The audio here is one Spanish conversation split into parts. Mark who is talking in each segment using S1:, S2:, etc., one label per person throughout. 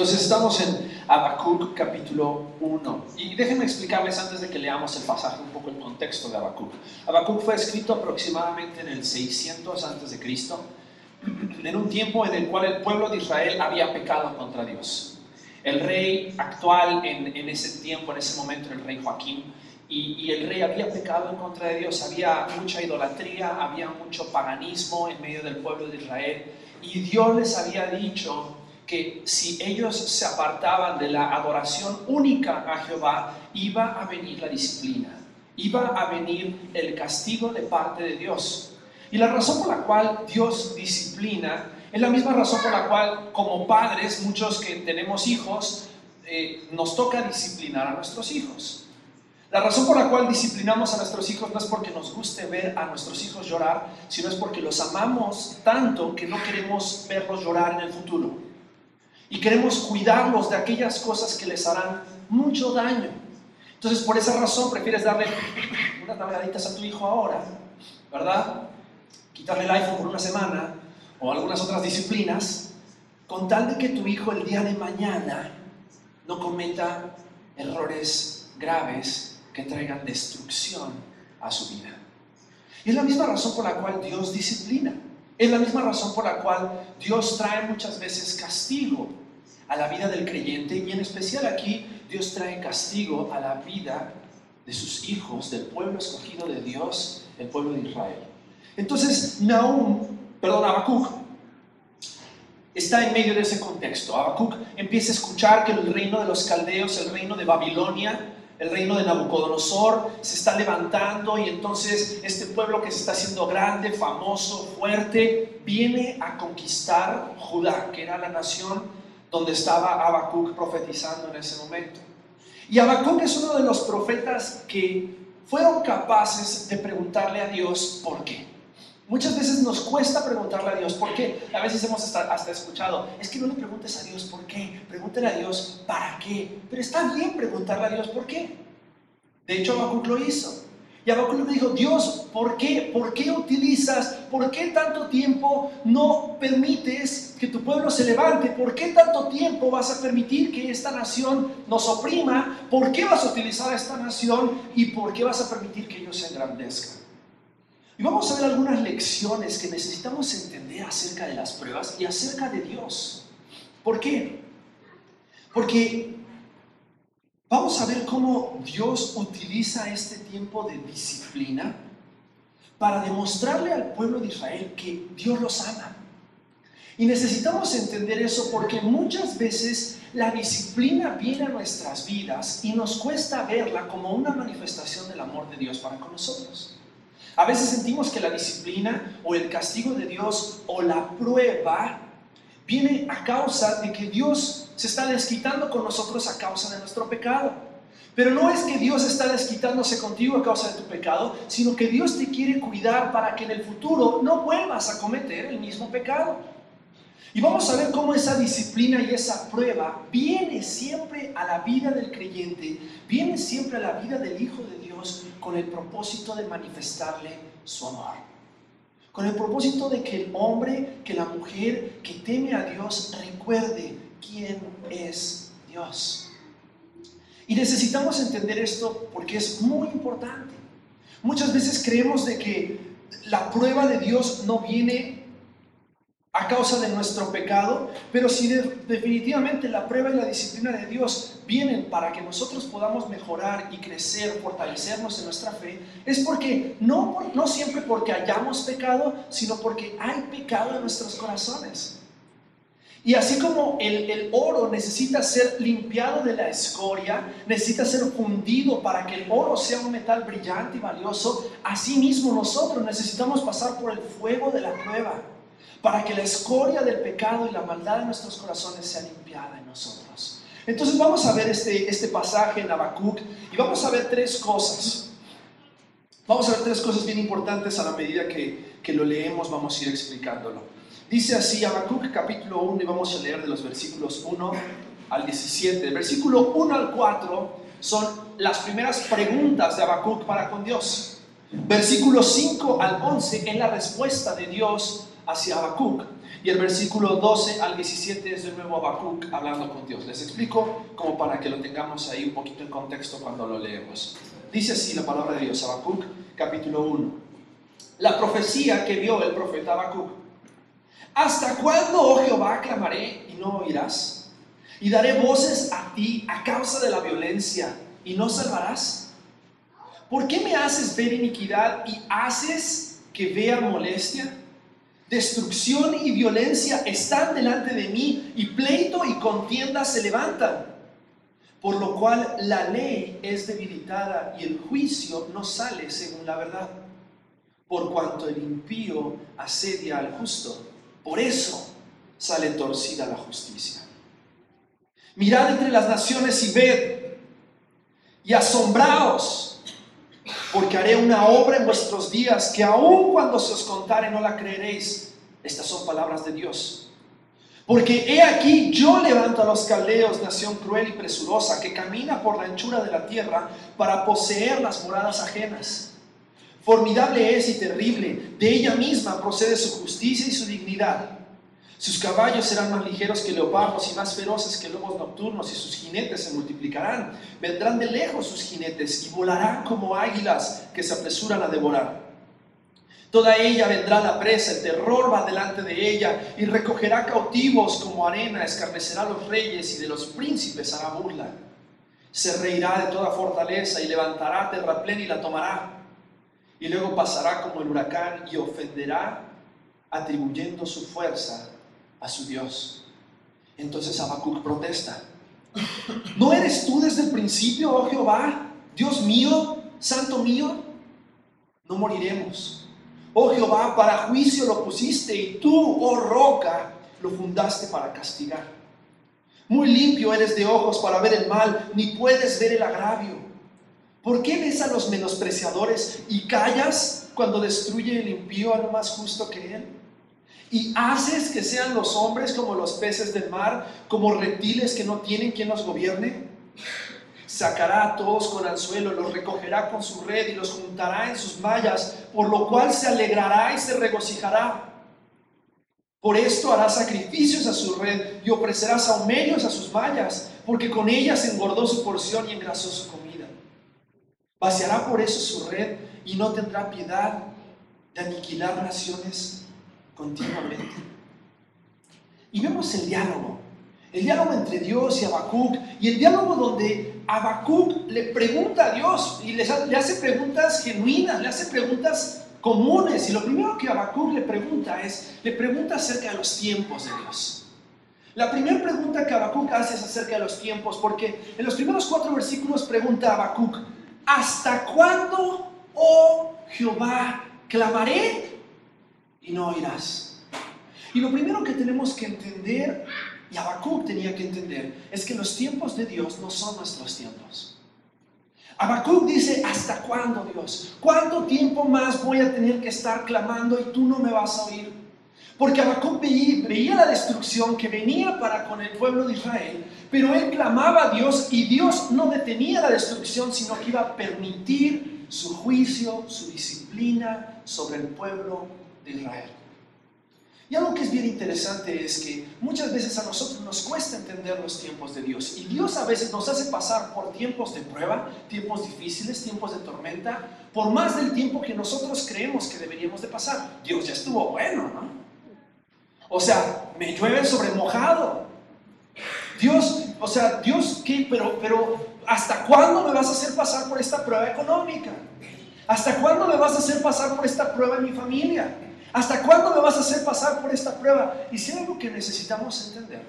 S1: Entonces estamos en Habacuc capítulo 1. Y déjenme explicarles antes de que leamos el pasaje un poco el contexto de Habacuc. Habacuc fue escrito aproximadamente en el 600 antes de Cristo, en un tiempo en el cual el pueblo de Israel había pecado contra Dios. El rey actual en, ese tiempo, en ese momento, el rey Joaquín, y, el rey había pecado en contra de Dios, había mucha idolatría, había mucho paganismo en medio del pueblo de Israel, y Dios les había dicho que si ellos se apartaban de la adoración única a Jehová, iba a venir la disciplina, iba a venir el castigo de parte de Dios. Y la razón por la cual Dios disciplina es la misma razón por la cual como padres, muchos que tenemos hijos, eh, nos toca disciplinar a nuestros hijos. La razón por la cual disciplinamos a nuestros hijos no es porque nos guste ver a nuestros hijos llorar, sino es porque los amamos tanto que no queremos verlos llorar en el futuro y queremos cuidarlos de aquellas cosas que les harán mucho daño. Entonces, por esa razón, prefieres darle unas navegaditas a tu hijo ahora, ¿verdad? Quitarle el iPhone por una semana o algunas otras disciplinas, con tal de que tu hijo el día de mañana no cometa errores graves que traigan destrucción a su vida. Y es la misma razón por la cual Dios disciplina. Es la misma razón por la cual Dios trae muchas veces castigo a la vida del creyente y en especial aquí Dios trae castigo a la vida de sus hijos, del pueblo escogido de Dios, el pueblo de Israel. Entonces, Nahum, perdón, Habacuc, está en medio de ese contexto. Habacuc empieza a escuchar que el reino de los caldeos, el reino de Babilonia, el reino de Nabucodonosor se está levantando y entonces este pueblo que se está haciendo grande, famoso, fuerte, viene a conquistar Judá, que era la nación donde estaba Habacuc profetizando en ese momento. Y Habacuc es uno de los profetas que fueron capaces de preguntarle a Dios por qué. Muchas veces nos cuesta preguntarle a Dios por qué. A veces hemos hasta escuchado, es que no le preguntes a Dios por qué, pregúntale a Dios para qué. Pero está bien preguntarle a Dios por qué. De hecho, Habacuc lo hizo. Y Habacuc le dijo, Dios, ¿por qué? ¿Por qué utilizas? ¿Por qué tanto tiempo no permites que tu pueblo se levante? ¿Por qué tanto tiempo vas a permitir que esta nación nos oprima? ¿Por qué vas a utilizar a esta nación? ¿Y por qué vas a permitir que ellos se engrandezcan? Y vamos a ver algunas lecciones que necesitamos entender acerca de las pruebas y acerca de Dios. ¿Por qué? Porque vamos a ver cómo Dios utiliza este tiempo de disciplina para demostrarle al pueblo de Israel que Dios los ama. Y necesitamos entender eso porque muchas veces la disciplina viene a nuestras vidas y nos cuesta verla como una manifestación del amor de Dios para con nosotros. A veces sentimos que la disciplina o el castigo de Dios o la prueba viene a causa de que Dios se está desquitando con nosotros a causa de nuestro pecado. Pero no es que Dios está desquitándose contigo a causa de tu pecado, sino que Dios te quiere cuidar para que en el futuro no vuelvas a cometer el mismo pecado. Y vamos a ver cómo esa disciplina y esa prueba viene siempre a la vida del creyente, viene siempre a la vida del Hijo de Dios con el propósito de manifestarle su amor. Con el propósito de que el hombre, que la mujer que teme a Dios recuerde quién es Dios. Y necesitamos entender esto porque es muy importante. Muchas veces creemos de que la prueba de Dios no viene a causa de nuestro pecado, pero si definitivamente la prueba y la disciplina de Dios vienen para que nosotros podamos mejorar y crecer, fortalecernos en nuestra fe, es porque no, no siempre porque hayamos pecado, sino porque hay pecado en nuestros corazones. Y así como el, el, oro necesita ser limpiado de la escoria, necesita ser fundido para que el oro sea un metal brillante y valioso, así mismo nosotros necesitamos pasar por el fuego de la prueba para que la escoria del pecado y la maldad de nuestros corazones sea limpiada en nosotros. Entonces vamos a ver este, este pasaje en Habacuc y vamos a ver tres cosas. Vamos a ver tres cosas bien importantes a la medida que, que lo leemos, vamos a ir explicándolo. Dice así Habacuc capítulo 1 y vamos a leer de los versículos 1 al 17. El versículo 1 al 4 son las primeras preguntas de Habacuc para con Dios. Versículo 5 al 11 es la respuesta de Dios hacia Habacuc. Y el versículo 12 al 17 es de nuevo Habacuc hablando con Dios. Les explico como para que lo tengamos ahí un poquito en contexto cuando lo leemos. Dice así la palabra de Dios, Habacuc capítulo 1. La profecía que vio el profeta Habacuc. ¿Hasta cuándo, oh Jehová, clamaré y no oirás? Y daré voces a ti a causa de la violencia y no salvarás. ¿Por qué me haces ver iniquidad y haces que vea molestia? Destrucción y violencia están delante de mí y pleito y contienda se levantan. Por lo cual la ley es debilitada y el juicio no sale según la verdad. Por cuanto el impío asedia al justo, por eso sale torcida la justicia. Mirad entre las naciones y ved y asombraos, porque haré una obra en vuestros días que aun cuando se os contare no la creeréis. Estas son palabras de Dios. Porque he aquí yo levanto a los caldeos, nación cruel y presurosa, que camina por la anchura de la tierra para poseer las moradas ajenas. Formidable es y terrible, de ella misma procede su justicia y su dignidad. Sus caballos serán más ligeros que leopardos y más feroces que lobos nocturnos, y sus jinetes se multiplicarán. Vendrán de lejos sus jinetes y volarán como águilas que se apresuran a devorar. Toda ella vendrá la presa, el terror va delante de ella y recogerá cautivos como arena, escarnecerá a los reyes y de los príncipes hará burla. Se reirá de toda fortaleza y levantará terraplén y la tomará. Y luego pasará como el huracán y ofenderá atribuyendo su fuerza a su Dios. Entonces Habacuc protesta. ¿No eres tú desde el principio, oh Jehová, Dios mío, santo mío? No moriremos. Oh Jehová, para juicio lo pusiste y tú, oh roca, lo fundaste para castigar. Muy limpio eres de ojos para ver el mal, ni puedes ver el agravio. ¿Por qué ves a los menospreciadores y callas cuando destruye el impío a lo más justo que él? Y haces que sean los hombres como los peces del mar, como reptiles que no tienen quien los gobierne. Sacará a todos con anzuelo, los recogerá con su red y los juntará en sus mallas, por lo cual se alegrará y se regocijará. Por esto hará sacrificios a su red y ofrecerá saumerios a sus mallas, porque con ellas engordó su porción y engrasó su comida. Vaciará por eso su red y no tendrá piedad de aniquilar naciones continuamente. Y vemos el diálogo, el diálogo entre Dios y Habacuc, y el diálogo donde Habacuc le pregunta a Dios y le, hace preguntas genuinas, le hace preguntas comunes. Y lo primero que Habacuc le pregunta es, le pregunta acerca de los tiempos de Dios. La primera pregunta que Habacuc hace es acerca de los tiempos, porque en los primeros cuatro versículos pregunta a Habacuc, ¿hasta cuándo, oh Jehová, clamaré y no oirás. Y lo primero que tenemos que entender, y Habacuc tenía que entender, es que los tiempos de Dios no son nuestros tiempos. Habacuc dice, ¿hasta cuándo Dios? ¿Cuánto tiempo más voy a tener que estar clamando y tú no me vas a oír? Porque Habacuc veía, veía, la destrucción que venía para con el pueblo de Israel, pero él clamaba a Dios y Dios no detenía la destrucción, sino que iba a permitir su juicio, su disciplina sobre el pueblo de Israel. Y algo que es bien interesante es que muchas veces a nosotros nos cuesta entender los tiempos de Dios. Y Dios a veces nos hace pasar por tiempos de prueba, tiempos difíciles, tiempos de tormenta, por más del tiempo que nosotros creemos que deberíamos de pasar. Dios ya estuvo bueno, ¿no? O sea, me llueve sobre mojado. Dios, o sea, Dios, ¿qué? Pero, pero, ¿hasta cuándo me vas a hacer pasar por esta prueba económica? ¿Hasta cuándo me vas a hacer pasar por esta prueba en mi familia? ¿Hasta cuándo me vas a hacer pasar por esta prueba? Y si algo que necesitamos entender,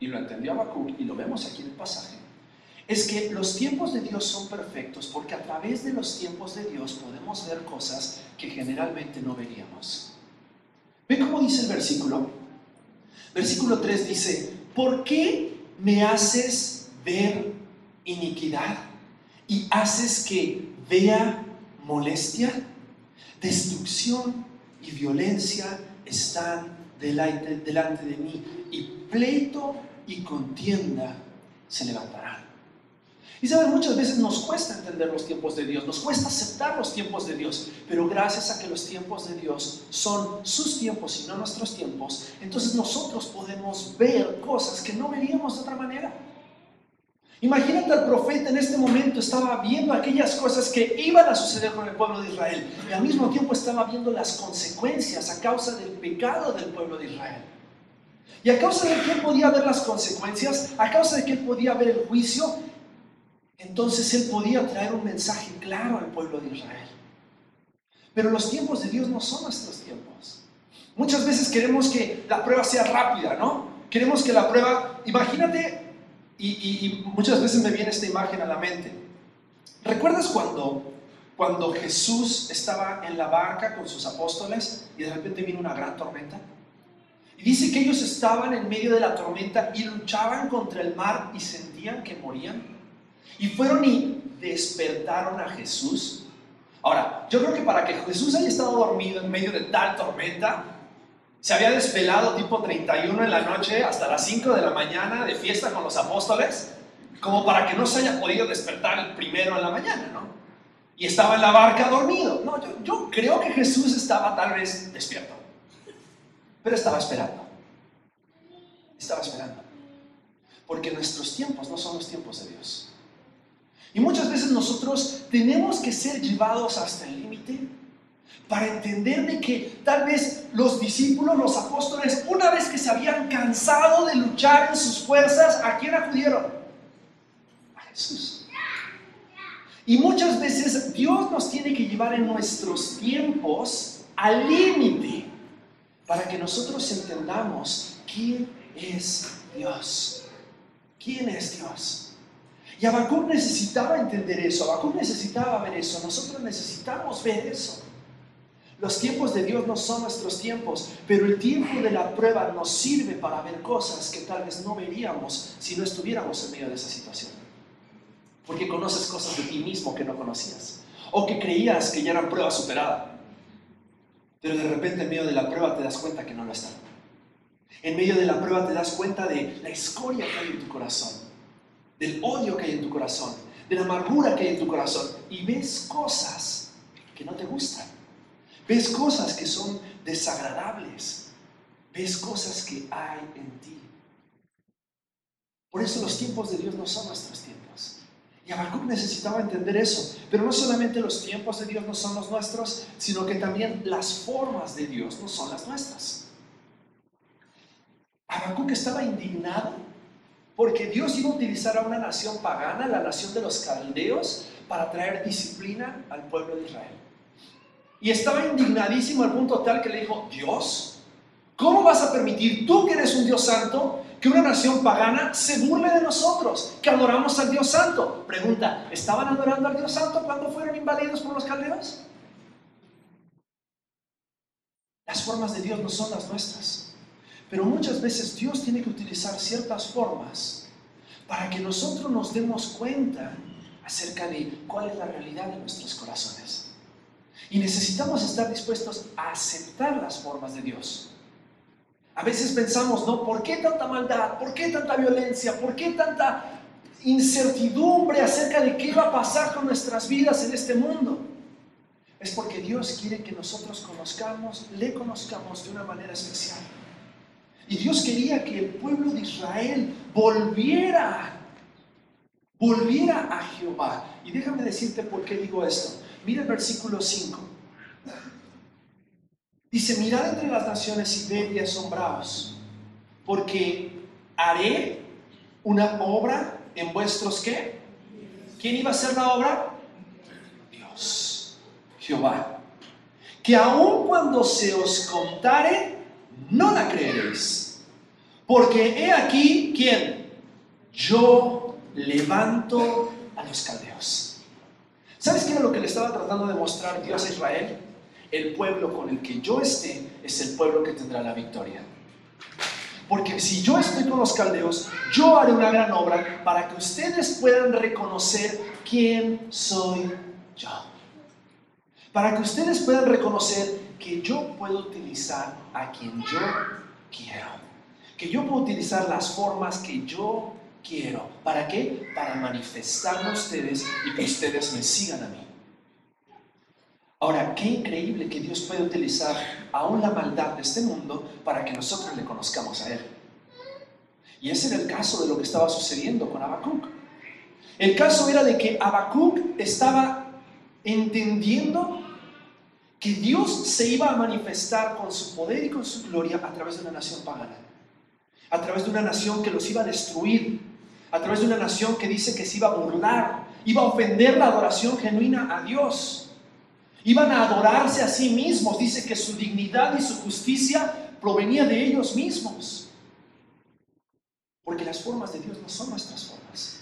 S1: y lo entendió Habacuc y lo vemos aquí en el pasaje, es que los tiempos de Dios son perfectos porque a través de los tiempos de Dios podemos ver cosas que generalmente no veríamos. ¿Ve cómo dice el versículo? Versículo 3 dice, ¿por qué me haces ver iniquidad y haces que vea molestia? Destrucción y violencia están delante, delante de mí, y pleito y contienda se levantarán. Y saben, muchas veces nos cuesta entender los tiempos de Dios, nos cuesta aceptar los tiempos de Dios, pero gracias a que los tiempos de Dios son sus tiempos y no nuestros tiempos, entonces nosotros podemos ver cosas que no veríamos de otra manera. Imagínate al profeta en este momento estaba viendo aquellas cosas que iban a suceder con el pueblo de Israel y al mismo tiempo estaba viendo las consecuencias a causa del pecado del pueblo de Israel. Y a causa de que él podía ver las consecuencias, a causa de que él podía ver el juicio, entonces él podía traer un mensaje claro al pueblo de Israel. Pero los tiempos de Dios no son nuestros tiempos. Muchas veces queremos que la prueba sea rápida, ¿no? Queremos que la prueba, imagínate, y, muchas veces me viene esta imagen a la mente. ¿Recuerdas cuando, cuando Jesús estaba en la barca con sus apóstoles y de repente vino una gran tormenta? Y dice que ellos estaban en medio de la tormenta y luchaban contra el mar y sentían que morían. Y fueron y despertaron a Jesús. Ahora, yo creo que para que Jesús haya estado dormido en medio de tal tormenta, se había desvelado tipo 31 en la noche hasta las 5 de la mañana de fiesta con los apóstoles, como para que no se haya podido despertar el primero en la mañana, ¿no? Y estaba en la barca dormido. No, yo, yo creo que Jesús estaba tal vez despierto, pero estaba esperando. Estaba esperando. Porque nuestros tiempos no son los tiempos de Dios. Y muchas veces nosotros tenemos que ser llevados hasta el límite para entender de que tal vez los discípulos, los apóstoles, una vez que se habían cansado de luchar en sus fuerzas, ¿a quién acudieron? A Jesús. Y muchas veces Dios nos tiene que llevar en nuestros tiempos al límite para que nosotros entendamos quién es Dios. ¿Quién es Dios? Y Habacuc necesitaba entender eso, Habacuc necesitaba ver eso, nosotros necesitamos ver eso. Los tiempos de Dios no son nuestros tiempos, pero el tiempo de la prueba nos sirve para ver cosas que tal vez no veríamos si no estuviéramos en medio de esa situación. Porque conoces cosas de ti mismo que no conocías, o que creías que ya eran prueba superada, pero de repente en medio de la prueba te das cuenta que no lo están. En medio de la prueba te das cuenta de la escoria que hay en tu corazón del odio que hay en tu corazón, de la amargura que hay en tu corazón, y ves cosas que no te gustan, ves cosas que son desagradables, ves cosas que hay en ti. Por eso los tiempos de Dios no son nuestros tiempos. Y Habacuc necesitaba entender eso. Pero no solamente los tiempos de Dios no son los nuestros, sino que también las formas de Dios no son las nuestras. Habacuc estaba indignado porque Dios iba a utilizar a una nación pagana, la nación de los caldeos, para traer disciplina al pueblo de Israel. Y estaba indignadísimo al punto tal que le dijo, Dios, ¿cómo vas a permitir tú que eres un Dios santo que una nación pagana se burle de nosotros, que adoramos al Dios santo? Pregunta, ¿estaban adorando al Dios santo cuando fueron invadidos por los caldeos? Las formas de Dios no son las nuestras. Pero muchas veces Dios tiene que utilizar ciertas formas para que nosotros nos demos cuenta acerca de cuál es la realidad de nuestros corazones. Y necesitamos estar dispuestos a aceptar las formas de Dios. A veces pensamos, ¿no? ¿Por qué tanta maldad? ¿Por qué tanta violencia? ¿Por qué tanta incertidumbre acerca de qué va a pasar con nuestras vidas en este mundo? Es porque Dios quiere que nosotros conozcamos, le conozcamos de una manera especial. Y Dios quería que el pueblo de Israel volviera, volviera a Jehová. Y déjame decirte por qué digo esto. Mira el versículo 5. Dice, mirad entre las naciones y ved y asombraos, porque haré una obra en vuestros qué? ¿Quién iba a hacer la obra? Dios, Jehová. Que aun cuando se os contare, no la creeréis. Porque he aquí, ¿quién? Yo levanto a los caldeos. ¿Sabes qué era lo que le estaba tratando de mostrar Dios a Israel? El pueblo con el que yo esté es el pueblo que tendrá la victoria. Porque si yo estoy con los caldeos, yo haré una gran obra para que ustedes puedan reconocer quién soy yo. Para que ustedes puedan reconocer que yo puedo utilizar a quien yo quiero. Que yo puedo utilizar las formas que yo quiero. ¿Para qué? Para manifestarme a ustedes y que ustedes me sigan a mí. Ahora, qué increíble que Dios puede utilizar aún la maldad de este mundo para que nosotros le conozcamos a Él. Y ese era el caso de lo que estaba sucediendo con Habacuc. El caso era de que Habacuc estaba entendiendo que Dios se iba a manifestar con su poder y con su gloria a través de una nación pagana, a través de una nación que los iba a destruir, a través de una nación que dice que se iba a burlar, iba a ofender la adoración genuina a Dios. Iban a adorarse a sí mismos. Dice que su dignidad y su justicia provenía de ellos mismos. Porque las formas de Dios no son nuestras formas.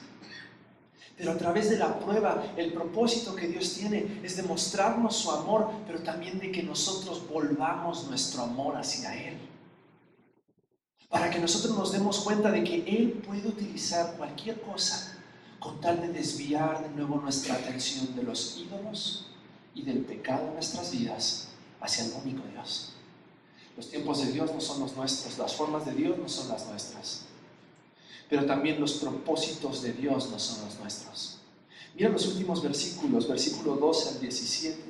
S1: Pero a través de la prueba, el propósito que Dios tiene es demostrarnos su amor, pero también de que nosotros volvamos nuestro amor hacia Él. Para que nosotros nos demos cuenta de que Él puede utilizar cualquier cosa con tal de desviar de nuevo nuestra atención de los ídolos y del pecado en nuestras vidas hacia el único Dios. Los tiempos de Dios no son los nuestros, las formas de Dios no son las nuestras, pero también los propósitos de Dios no son los nuestros. Mira los últimos versículos, versículo 12 al 17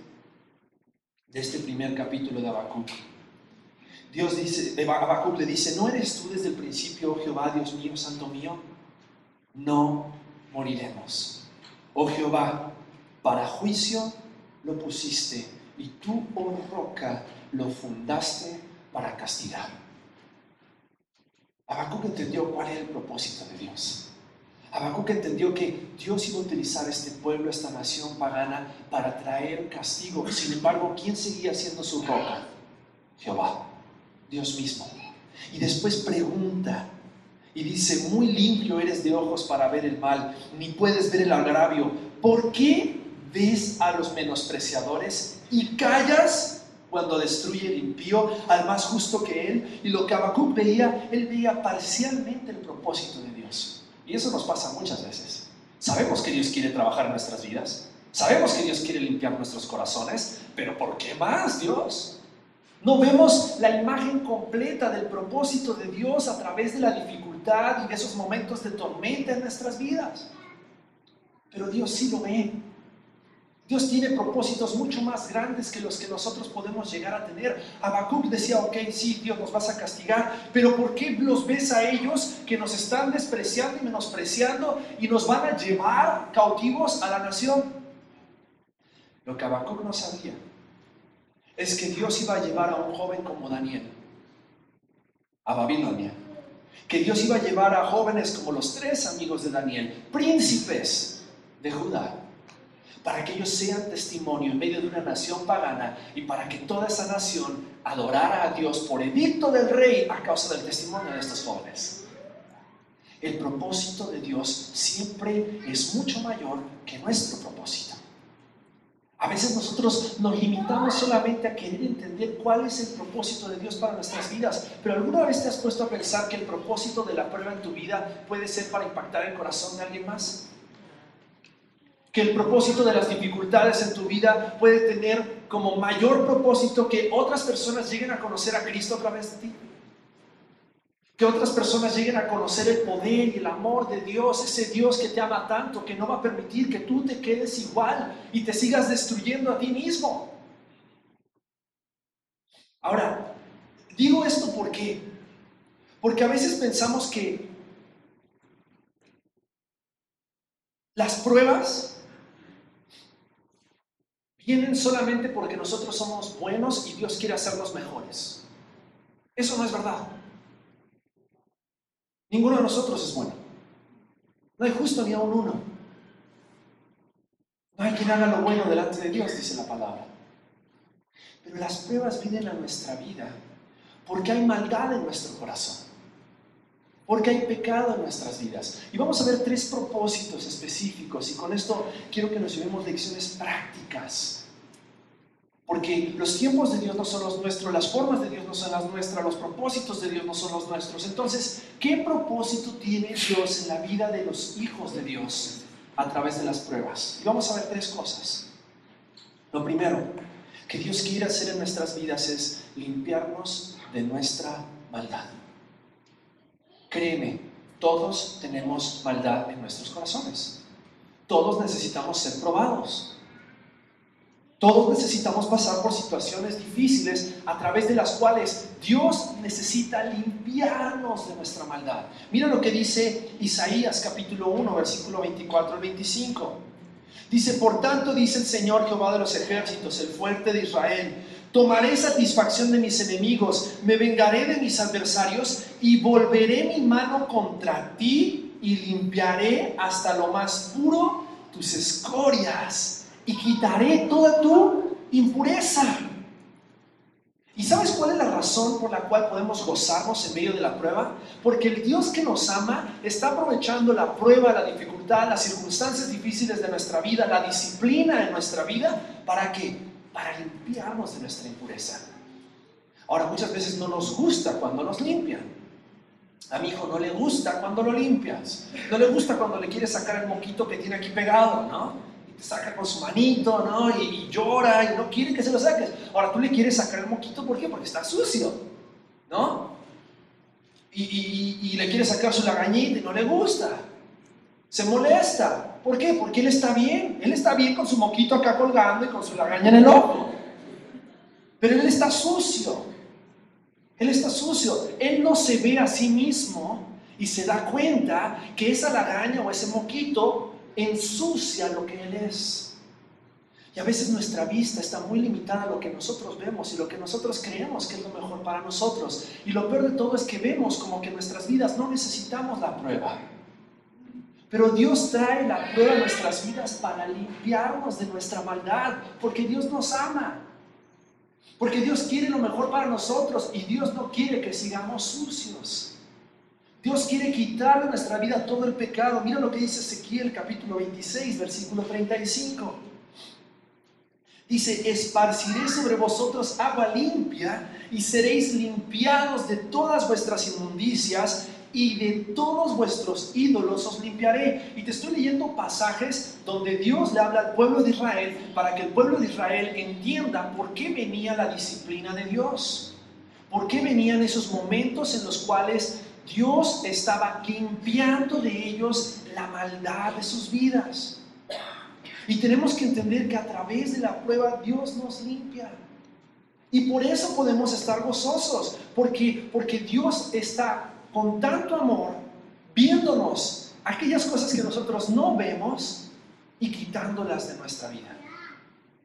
S1: de este primer capítulo de Habacuc. Dios dice, Habacuc le dice, ¿no eres tú desde el principio, oh Jehová, Dios mío, santo mío? No moriremos. Oh Jehová, para juicio lo pusiste y tú, oh roca, lo fundaste para castigar. Habacuc entendió cuál era el propósito de Dios. Habacuc entendió que Dios iba a utilizar este pueblo, esta nación pagana, para traer castigo. Sin embargo, ¿quién seguía siendo su roca? Jehová, Dios mismo. Y después pregunta y dice, muy limpio eres de ojos para ver el mal, ni puedes ver el agravio. ¿Por qué ves a los menospreciadores y callas cuando destruye el impío al más justo que él. Y lo que Habacuc veía, él veía parcialmente el propósito de Dios. Y eso nos pasa muchas veces. Sabemos que Dios quiere trabajar en nuestras vidas. Sabemos que Dios quiere limpiar nuestros corazones. Pero ¿por qué más, Dios? No vemos la imagen completa del propósito de Dios a través de la dificultad y de esos momentos de tormenta en nuestras vidas. Pero Dios sí lo ve. Dios tiene propósitos mucho más grandes que los que nosotros podemos llegar a tener. Habacuc decía, ok, sí, Dios nos vas a castigar, pero ¿por qué los ves a ellos que nos están despreciando y menospreciando y nos van a llevar cautivos a la nación? Lo que Habacuc no sabía es que Dios iba a llevar a un joven como Daniel a Babilonia. Que Dios iba a llevar a jóvenes como los tres amigos de Daniel, príncipes de Judá para que ellos sean testimonio en medio de una nación pagana y para que toda esa nación adorara a Dios por edicto del rey a causa del testimonio de estos jóvenes. El propósito de Dios siempre es mucho mayor que nuestro propósito. A veces nosotros nos limitamos solamente a querer entender cuál es el propósito de Dios para nuestras vidas, pero ¿alguna vez te has puesto a pensar que el propósito de la prueba en tu vida puede ser para impactar el corazón de alguien más? que el propósito de las dificultades en tu vida puede tener como mayor propósito que otras personas lleguen a conocer a Cristo a través de ti. Que otras personas lleguen a conocer el poder y el amor de Dios, ese Dios que te ama tanto, que no va a permitir que tú te quedes igual y te sigas destruyendo a ti mismo. Ahora, digo esto porque, porque a veces pensamos que las pruebas vienen solamente porque nosotros somos buenos y Dios quiere hacernos mejores. Eso no es verdad. Ninguno de nosotros es bueno. No hay justo ni a un uno. No hay quien haga lo bueno delante de Dios, dice la palabra. Pero las pruebas vienen a nuestra vida porque hay maldad en nuestro corazón porque hay pecado en nuestras vidas. Y vamos a ver tres propósitos específicos y con esto quiero que nos llevemos lecciones prácticas. Porque los tiempos de Dios no son los nuestros, las formas de Dios no son las nuestras, los propósitos de Dios no son los nuestros. Entonces, ¿qué propósito tiene Dios en la vida de los hijos de Dios a través de las pruebas? Y vamos a ver tres cosas. Lo primero que Dios quiere hacer en nuestras vidas es limpiarnos de nuestra maldad. Créeme, Todos tenemos maldad en nuestros corazones. Todos necesitamos ser probados. Todos necesitamos pasar por situaciones difíciles a través de las cuales Dios necesita limpiarnos de nuestra maldad. Mira lo que dice Isaías capítulo 1, versículo 24 al 25. Dice, por tanto dice el Señor Jehová de los ejércitos, el fuerte de Israel, tomaré satisfacción de mis enemigos, me vengaré de mis adversarios y volveré mi mano contra ti y limpiaré hasta lo más puro tus escorias y quitaré toda tu impureza. ¿Y sabes cuál es la razón por la cual podemos gozarnos en medio de la prueba? Porque el Dios que nos ama está aprovechando la prueba, la dificultad, las circunstancias difíciles de nuestra vida, la disciplina en nuestra vida, ¿para qué? Para limpiarnos de nuestra impureza. Ahora, muchas veces no nos gusta cuando nos limpian. A mi hijo no le gusta cuando lo limpias. No le gusta cuando le quieres sacar el moquito que tiene aquí pegado, ¿no? Saca con su manito, ¿no? Y, llora y no quiere que se lo saques. Ahora tú le quieres sacar el moquito, ¿por qué? Porque está sucio, ¿no? Y, le quieres sacar su lagañita y no le gusta. Se molesta. ¿Por qué? Porque él está bien. Él está bien con su moquito acá colgando y con su lagaña en el ojo. Pero él está sucio. Él está sucio. Él no se ve a sí mismo y se da cuenta que esa lagaña o ese moquito ensucia lo que Él es. Y a veces nuestra vista está muy limitada a lo que nosotros vemos y lo que nosotros creemos que es lo mejor para nosotros. Y lo peor de todo es que vemos como que nuestras vidas no necesitamos la prueba. Pero Dios trae la prueba a nuestras vidas para limpiarnos de nuestra maldad, porque Dios nos ama. Porque Dios quiere lo mejor para nosotros y Dios no quiere que sigamos sucios. Dios quiere quitar de nuestra vida todo el pecado. Mira lo que dice Ezequiel capítulo 26, versículo 35. Dice, esparciré sobre vosotros agua limpia y seréis limpiados de todas vuestras inmundicias y de todos vuestros ídolos os limpiaré. Y te estoy leyendo pasajes donde Dios le habla al pueblo de Israel para que el pueblo de Israel entienda por qué venía la disciplina de Dios. ¿Por qué venían esos momentos en los cuales Dios estaba limpiando de ellos la maldad de sus vidas. Y tenemos que entender que a través de la prueba Dios nos limpia. Y por eso podemos estar gozosos, porque, porque Dios está con tanto amor viéndonos aquellas cosas que nosotros no vemos y quitándolas de nuestra vida.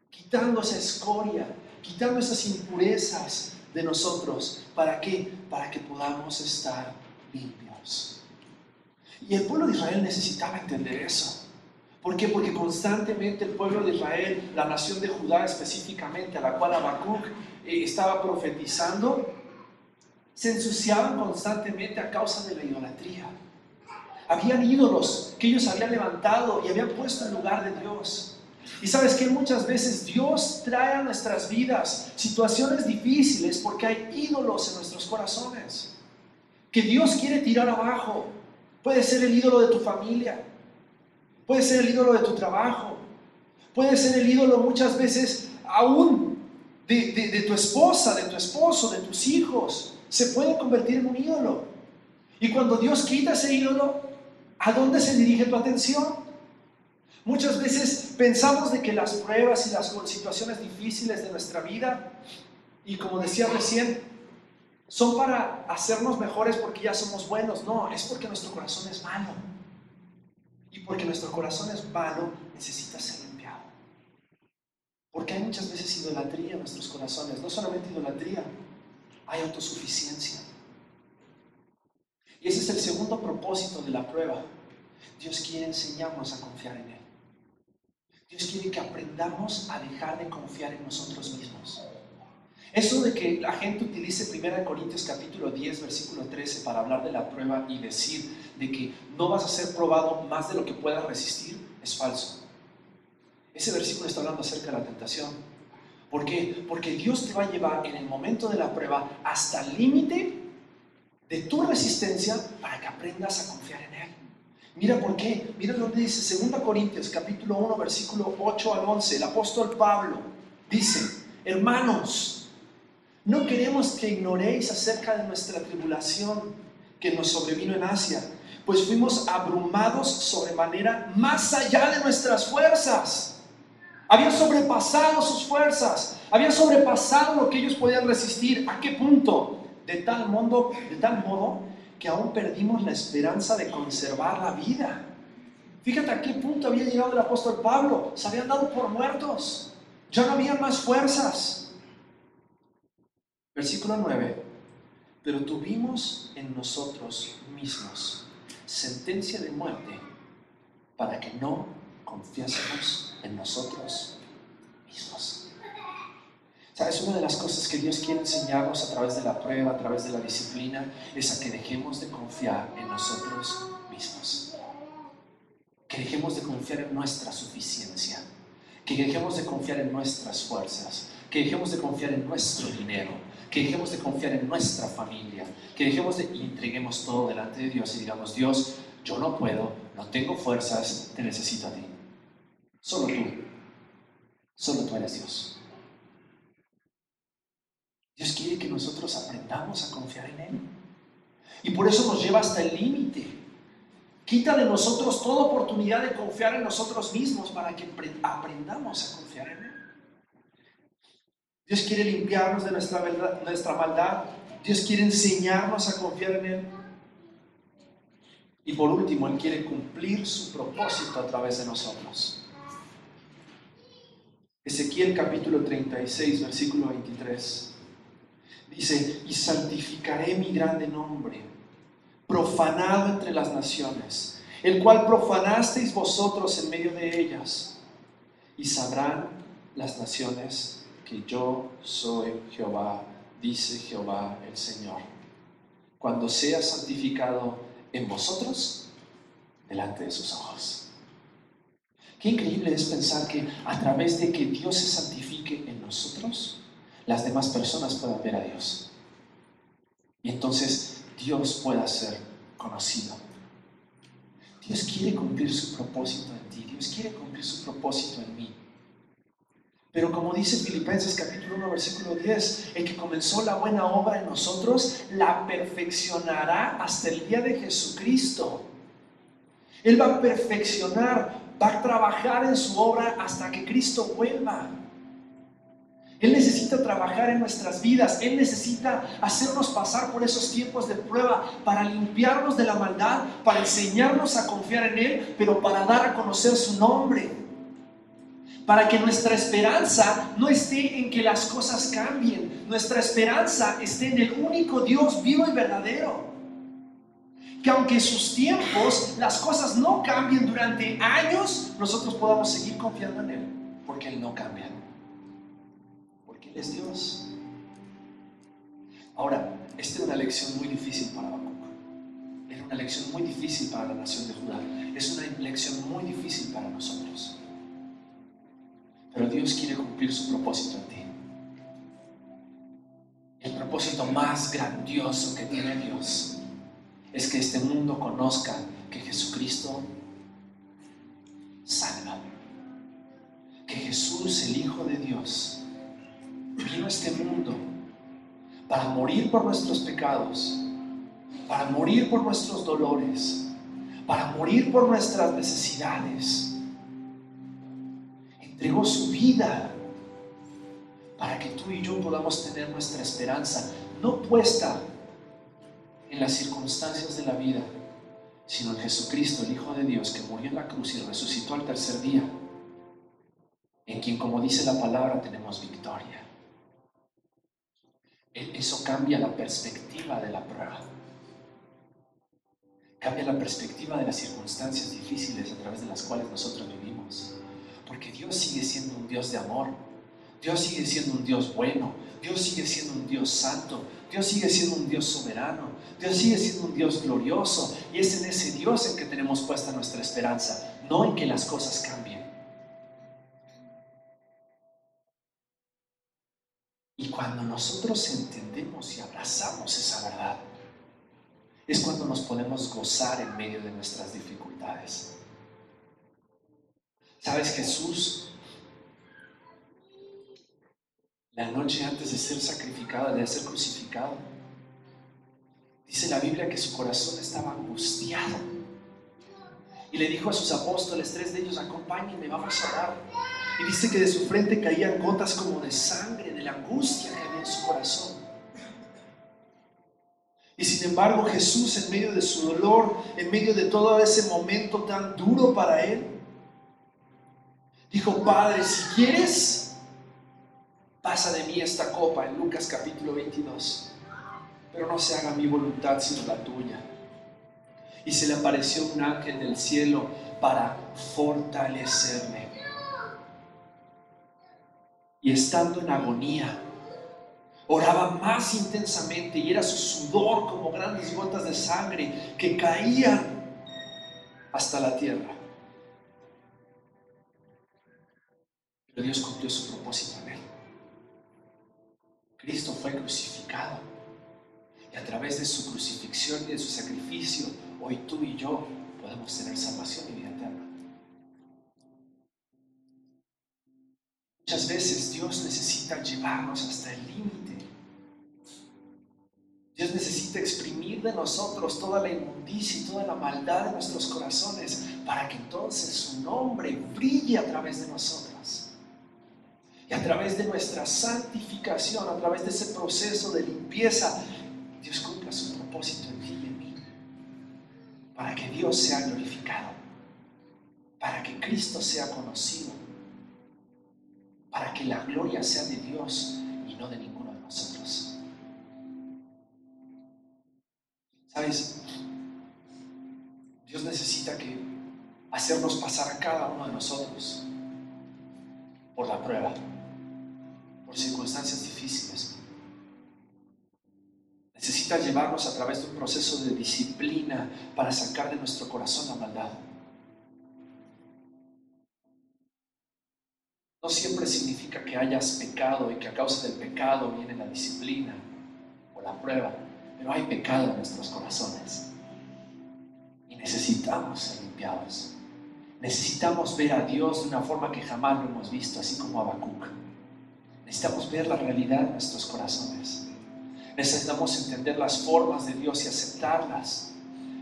S1: Quitando esa escoria, quitando esas impurezas de nosotros. ¿Para qué? Para que podamos estar Y el pueblo de Israel necesitaba entender eso. ¿Por qué? Porque constantemente el pueblo de Israel, la nación de Judá específicamente, a la cual Habacuc eh, estaba profetizando, se ensuciaban constantemente a causa de la idolatría. Habían ídolos que ellos habían levantado y habían puesto en lugar de Dios. Y sabes que muchas veces Dios trae a nuestras vidas situaciones difíciles porque hay ídolos en nuestros corazones que Dios quiere tirar abajo. Puede ser el ídolo de tu familia, puede ser el ídolo de tu trabajo, puede ser el ídolo muchas veces aún de, tu esposa, de tu esposo, de tus hijos. Se puede convertir en un ídolo. Y cuando Dios quita ese ídolo, ¿a dónde se dirige tu atención? Muchas veces pensamos de que las pruebas y las situaciones difíciles de nuestra vida, y como decía recién, son para hacernos mejores porque ya somos buenos. No, es porque nuestro corazón es malo. Y porque nuestro corazón es malo, necesita ser limpiado. Porque hay muchas veces idolatría en nuestros corazones. No solamente idolatría, hay autosuficiencia. Y ese es el segundo propósito de la prueba. Dios quiere enseñarnos a confiar en Él. Dios quiere que aprendamos a dejar de confiar en nosotros mismos. Eso de que la gente utilice 1 Corintios capítulo 10, versículo 13 para hablar de la prueba y decir de que no vas a ser probado más de lo que puedas resistir, es falso. Ese versículo está hablando acerca de la tentación. ¿Por qué? Porque Dios te va a llevar en el momento de la prueba hasta el límite de tu resistencia para que aprendas a confiar en Él. Mira por qué. Mira lo que dice 2 Corintios capítulo 1, versículo 8 al 11. El apóstol Pablo dice, hermanos, no queremos que ignoréis acerca de nuestra tribulación que nos sobrevino en Asia, pues fuimos abrumados sobremanera más allá de nuestras fuerzas. Habían sobrepasado sus fuerzas, habían sobrepasado lo que ellos podían resistir. ¿A qué punto? De tal, modo, de tal modo que aún perdimos la esperanza de conservar la vida. Fíjate a qué punto había llegado el apóstol Pablo. Se habían dado por muertos. Ya no había más fuerzas. Versículo 9. Pero tuvimos en nosotros mismos sentencia de muerte para que no confiásemos en nosotros mismos. ¿Sabes? Una de las cosas que Dios quiere enseñarnos a través de la prueba, a través de la disciplina, es a que dejemos de confiar en nosotros mismos. Que dejemos de confiar en nuestra suficiencia. Que dejemos de confiar en nuestras fuerzas. Que dejemos de confiar en nuestro dinero. Que dejemos de confiar en nuestra familia. Que dejemos de y entreguemos todo delante de Dios y digamos, Dios, yo no puedo, no tengo fuerzas, te necesito a ti. Solo tú. Solo tú eres Dios. Dios quiere que nosotros aprendamos a confiar en Él. Y por eso nos lleva hasta el límite. Quita de nosotros toda oportunidad de confiar en nosotros mismos para que aprendamos a confiar en Él. Dios quiere limpiarnos de nuestra, maldad. Dios quiere enseñarnos a confiar en Él. Y por último, Él quiere cumplir su propósito a través de nosotros. Ezequiel capítulo 36, versículo 23. Dice, y santificaré mi grande nombre, profanado entre las naciones, el cual profanasteis vosotros en medio de ellas, y sabrán las naciones que yo soy Jehová, dice Jehová el Señor. Cuando sea santificado en vosotros, delante de sus ojos. Qué increíble es pensar que a través de que Dios se santifique en nosotros, las demás personas puedan ver a Dios. Y entonces Dios pueda ser conocido. Dios quiere cumplir su propósito en ti. Dios quiere cumplir su propósito en mí. Pero como dice Filipenses capítulo 1 versículo 10, el que comenzó la buena obra en nosotros la perfeccionará hasta el día de Jesucristo. Él va a perfeccionar, va a trabajar en su obra hasta que Cristo vuelva. Él necesita trabajar en nuestras vidas. Él necesita hacernos pasar por esos tiempos de prueba para limpiarnos de la maldad, para enseñarnos a confiar en Él, pero para dar a conocer su nombre. Para que nuestra esperanza no esté en que las cosas cambien. Nuestra esperanza esté en el único Dios vivo y verdadero. Que aunque sus tiempos las cosas no cambien durante años, nosotros podamos seguir confiando en Él, porque Él no cambia es Dios. Ahora, esta era una lección muy difícil para Habacuc. Era una lección muy difícil para la nación de Judá. Es una lección muy difícil para nosotros. Pero Dios quiere cumplir su propósito en ti. El propósito más grandioso que tiene Dios es que este mundo conozca que Jesucristo salva. Que Jesús, el Hijo de Dios, vino a este mundo para morir por nuestros pecados, para morir por nuestros dolores, para morir por nuestras necesidades. Entregó su vida para que tú y yo podamos tener nuestra esperanza, no puesta en las circunstancias de la vida, sino en Jesucristo, el Hijo de Dios, que murió en la cruz y resucitó al tercer día, en quien, como dice la palabra, tenemos victoria. E-, eso cambia la perspectiva de la prueba. Cambia la perspectiva de las circunstancias difíciles a través de las cuales nosotros vivimos. Porque Dios sigue siendo un Dios de amor. Dios sigue siendo un Dios bueno. Dios sigue siendo un Dios santo. Dios sigue siendo un Dios soberano. Dios sigue siendo un Dios glorioso. Y es en ese Dios en que tenemos puesta nuestra esperanza, no en que las cosas cambien. Y cuando nosotros entendemos y abrazamos esa verdad, es cuando nos podemos gozar en medio de nuestras dificultades. ¿Sabes Jesús? La noche antes de ser sacrificado, de ser crucificado, Dice la Biblia que su corazón estaba angustiado. Y le dijo a sus apóstoles, tres de ellos, acompáñenme, vamos a orar. Y dice que de su frente caían gotas como de sangre, de la angustia que había en su corazón. Y sin embargo Jesús en medio de su dolor, en medio de todo ese momento tan duro para él, dijo, Padre, si quieres, pasa de mí esta copa en Lucas capítulo 22 pero no se haga mi voluntad sino la tuya. Y se le apareció un ángel del cielo para fortalecerme. Y estando en agonía, oraba más intensamente y era su sudor como grandes gotas de sangre que caían hasta la tierra. Pero Dios cumplió su propósito en él. Cristo fue crucificado y a través de su crucifixión y de su sacrificio, hoy tú y yo podemos tener salvación y vida eterna. Muchas veces Dios necesita llevarnos hasta el límite. Dios necesita exprimir de nosotros toda la inmundicia y toda la maldad de nuestros corazones para que entonces su nombre brille a través de nosotros. Y a través de nuestra santificación, a través de ese proceso de limpieza, Dios cumpla su propósito en ti y en mí. Para que Dios sea glorificado. Para que Cristo sea conocido. Para que la gloria sea de Dios y no de ninguno de nosotros. ¿Sabes? Dios necesita que hacernos pasar a cada uno de nosotros por la prueba, por circunstancias difíciles, Necesita llevarnos a través de un proceso de disciplina para sacar de nuestro corazón la maldad. No siempre significa que hayas pecado y que a causa del pecado viene la disciplina o la prueba, pero hay pecado en nuestros corazones y necesitamos ser limpiados. Necesitamos ver a Dios de una forma que jamás lo hemos visto, así como Habacuc. Necesitamos ver la realidad de nuestros corazones. Necesitamos entender las formas de Dios y aceptarlas.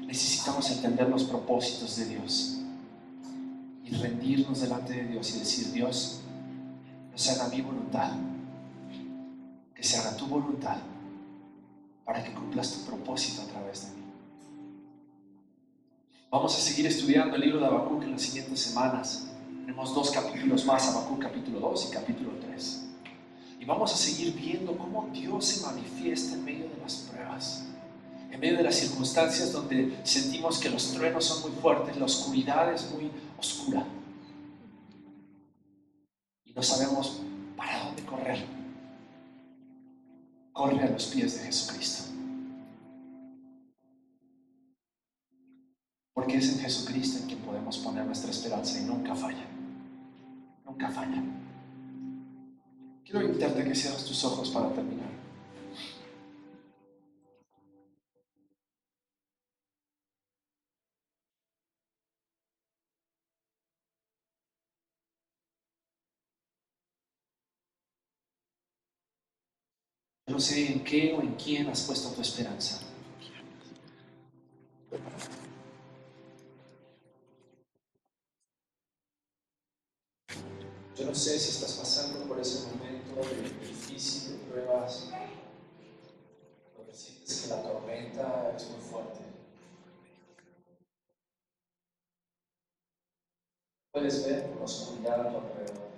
S1: Necesitamos entender los propósitos de Dios y rendirnos delante de Dios y decir, Dios, no se haga mi voluntad, que se haga tu voluntad para que cumplas tu propósito a través de mí. Vamos a seguir estudiando el libro de Habacuc en las siguientes semanas. Tenemos dos capítulos más, Habacuc capítulo 2 y capítulo 3. Y vamos a seguir viendo cómo Dios se manifiesta en medio de las pruebas, en medio de las circunstancias donde sentimos que los truenos son muy fuertes, la oscuridad es muy oscura. Y no sabemos para dónde correr. Corre a los pies de Jesucristo. Porque es en Jesucristo en quien podemos poner nuestra esperanza y nunca falla. Nunca falla. Quiero invitarte a que cierres tus ojos para terminar. no sé en qué o en quién has puesto tu esperanza. Yo no sé si estás pasando por ese momento difícil, de pruebas, donde sientes que la tormenta es muy fuerte. Puedes ver la oscuridad a tu alrededor.